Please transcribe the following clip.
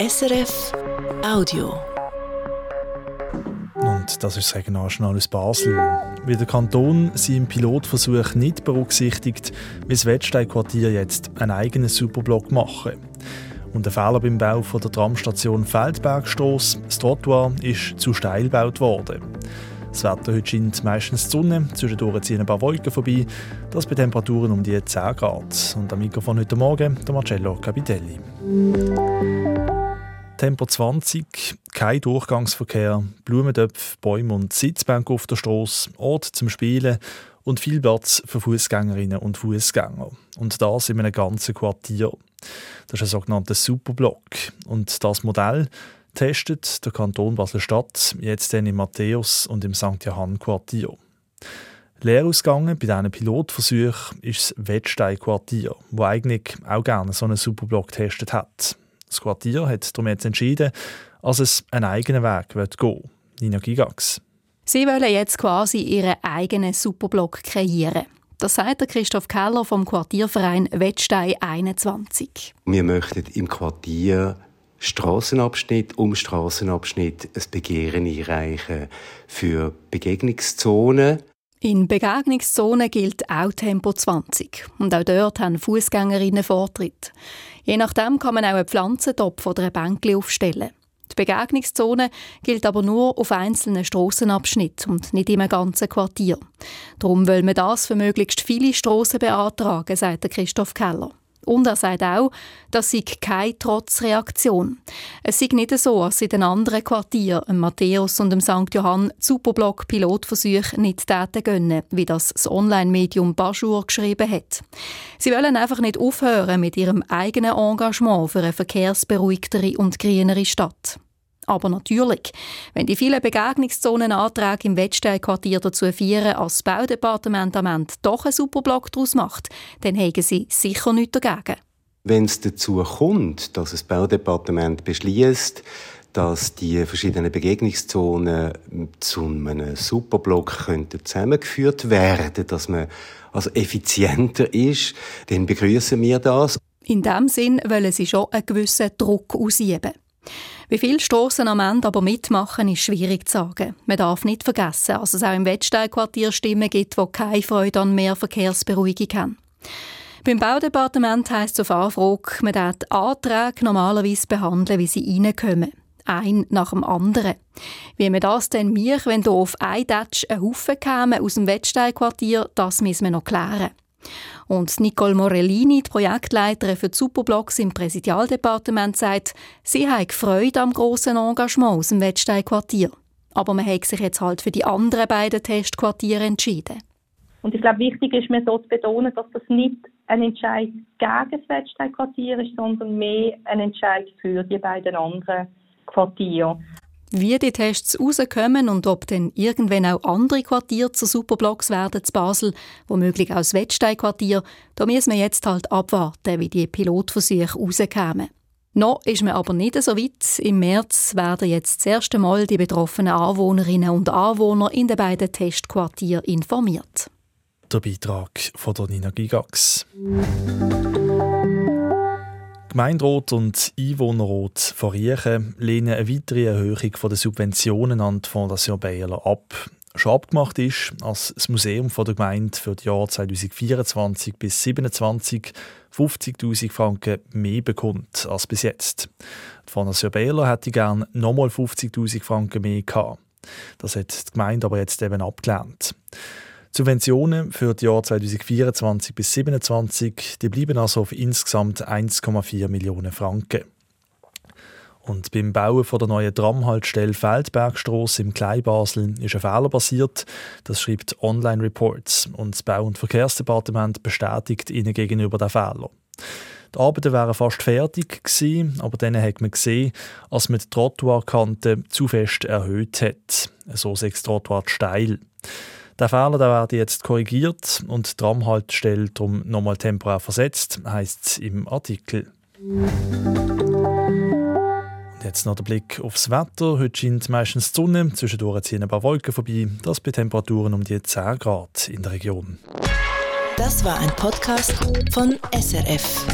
SRF Audio. Und das ist das Regionaljournal aus Basel. Wie der Kanton seinen Pilotversuch nicht berücksichtigt, will das Wettsteinquartier jetzt einen eigenen Superblock machen. Und der Fehler beim Bau von der Tramstation Feldbergstrasse, das Trottoir, ist zu steil gebaut worden. Das Wetter heute scheint meistens die Sonne, zwischendurch ziehen ein paar Wolken vorbei. Das bei Temperaturen um die 10 Grad. Und am Mikrofon heute Morgen der Marcello Capitelli. Tempo 20, kein Durchgangsverkehr, Blumentöpfe, Bäume und Sitzbänke auf der Straße, Ort zum Spielen und viel Platz für Fußgängerinnen und Fußgänger. Und das in einem ganzen Quartier. Das ist ein sogenannter Superblock. Und das Modell testet der Kanton Basel-Stadt jetzt im Matthäus und im St. Johann-Quartier. Leer ausgegangen bei diesen Pilotversuchen ist das Wettstein-Quartier, wo eigentlich auch gerne so einen Superblock getestet hat. Das Quartier hat darum jetzt entschieden, dass es einen eigenen Weg wird gehen Nina Gigax. Sie wollen jetzt quasi ihren eigenen Superblock kreieren. Das sagt der Christoph Keller vom Quartierverein Wettstein 21. Wir möchten im Quartier Straßenabschnitt um Straßenabschnitt ein Begehren einreichen für Begegnungszonen. In Begegnungszonen gilt auch Tempo 20 und auch dort haben Fußgängerinnen Vortritt. Je nachdem kann man auch einen Pflanzentopf oder ein Bänkchen aufstellen. Die Begegnungszone gilt aber nur auf einzelnen Strassenabschnitten und nicht im ganzen Quartier. Darum wollen wir das für möglichst viele Strassen beantragen, sagt Christoph Keller. Und er sagt auch, das sei keine Trotzreaktion. Es sei nicht so, dass in den anderen Quartieren, im Matthäus und im St. Johann, Superblock Pilotversuche nicht täten gönnen, wie das das Online-Medium Bajour geschrieben hat. Sie wollen einfach nicht aufhören mit ihrem eigenen Engagement für eine verkehrsberuhigtere und grünere Stadt. Aber natürlich, wenn die vielen Begegnungszonenanträge im Wettsteinquartier dazu führen, als das Baudepartement am Ende doch einen Superblock daraus macht, dann haben sie sicher nichts dagegen. Wenn es dazu kommt, dass das Baudepartement beschließt, dass die verschiedenen Begegnungszonen zu einem Superblock könnten zusammengeführt werden, dass man also effizienter ist, dann begrüßen wir das. In dem Sinn wollen sie schon einen gewissen Druck ausüben. Wie viele Strassen am Ende aber mitmachen, ist schwierig zu sagen. Man darf nicht vergessen, dass es auch im Wettsteinquartier Stimmen gibt, die keine Freude an mehr Verkehrsberuhigung haben. Beim Baudepartement heisst es auf Anfrage, man darf Anträge normalerweise behandeln, wie sie reinkommen. Ein nach dem anderen. Wie man das denn macht, wenn hier auf ein Datsch ein Haufen kämen aus dem Wettsteinquartier, das müssen wir noch klären. Und Nicole Morellini, die Projektleiterin für die Superblocks im Präsidialdepartement, sagt, sie hat Freude am grossen Engagement aus dem Wettsteinquartier. Aber man hat sich jetzt halt für die anderen beiden Testquartiere entschieden. Und ich glaube, wichtig ist mir so zu betonen, dass das nicht ein Entscheid gegen das Wettsteinquartier ist, sondern mehr ein Entscheid für die beiden anderen Quartiere. Wie die Tests rauskommen und ob dann irgendwann auch andere Quartiere zu Superblocks werden zu Basel, womöglich auch das Wettsteinquartier, da müssen wir jetzt halt abwarten, wie die Pilotversuche rauskommen. Noch ist man aber nicht so weit. Im März werden jetzt das erste Mal die betroffenen Anwohnerinnen und Anwohner in den beiden Testquartieren informiert. Der Beitrag von Nina Gigax. Gemeinderat und Einwohnerrat von Riechen lehnen eine weitere Erhöhung der Subventionen an die Fondation Bayerler ab. Schon abgemacht ist, dass das Museum von der Gemeinde für die Jahre 2024 bis 2027 50.000 Franken mehr bekommt als bis jetzt. Die Fondation Bayerler hätte gerne nochmal 50.000 Franken mehr gehabt. Das hat die Gemeinde aber jetzt eben abgelehnt. Subventionen für die Jahre 2024 bis 2027 die bleiben also auf insgesamt 1,4 Millionen Franken. Und beim Bauen von der neuen Tramhaltestelle Feldbergstrasse im Kleinbasel ist ein Fehler passiert. Das schreibt Online Reports und das Bau- und Verkehrsdepartement bestätigt ihnen gegenüber den Fehler. Die Arbeiten wären fast fertig gewesen, aber dann hat man gesehen, dass man die Trottoirkante zu fest erhöht hat. So das Trottoir steil. Der Fehler der wird jetzt korrigiert und die Tramhaltestelle darum nochmal temporär versetzt, heisst es im Artikel. Und jetzt noch der Blick aufs Wetter. Heute scheint meistens die Sonne, zwischendurch ziehen ein paar Wolken vorbei. Das bei Temperaturen um die 10 Grad in der Region. Das war ein Podcast von SRF.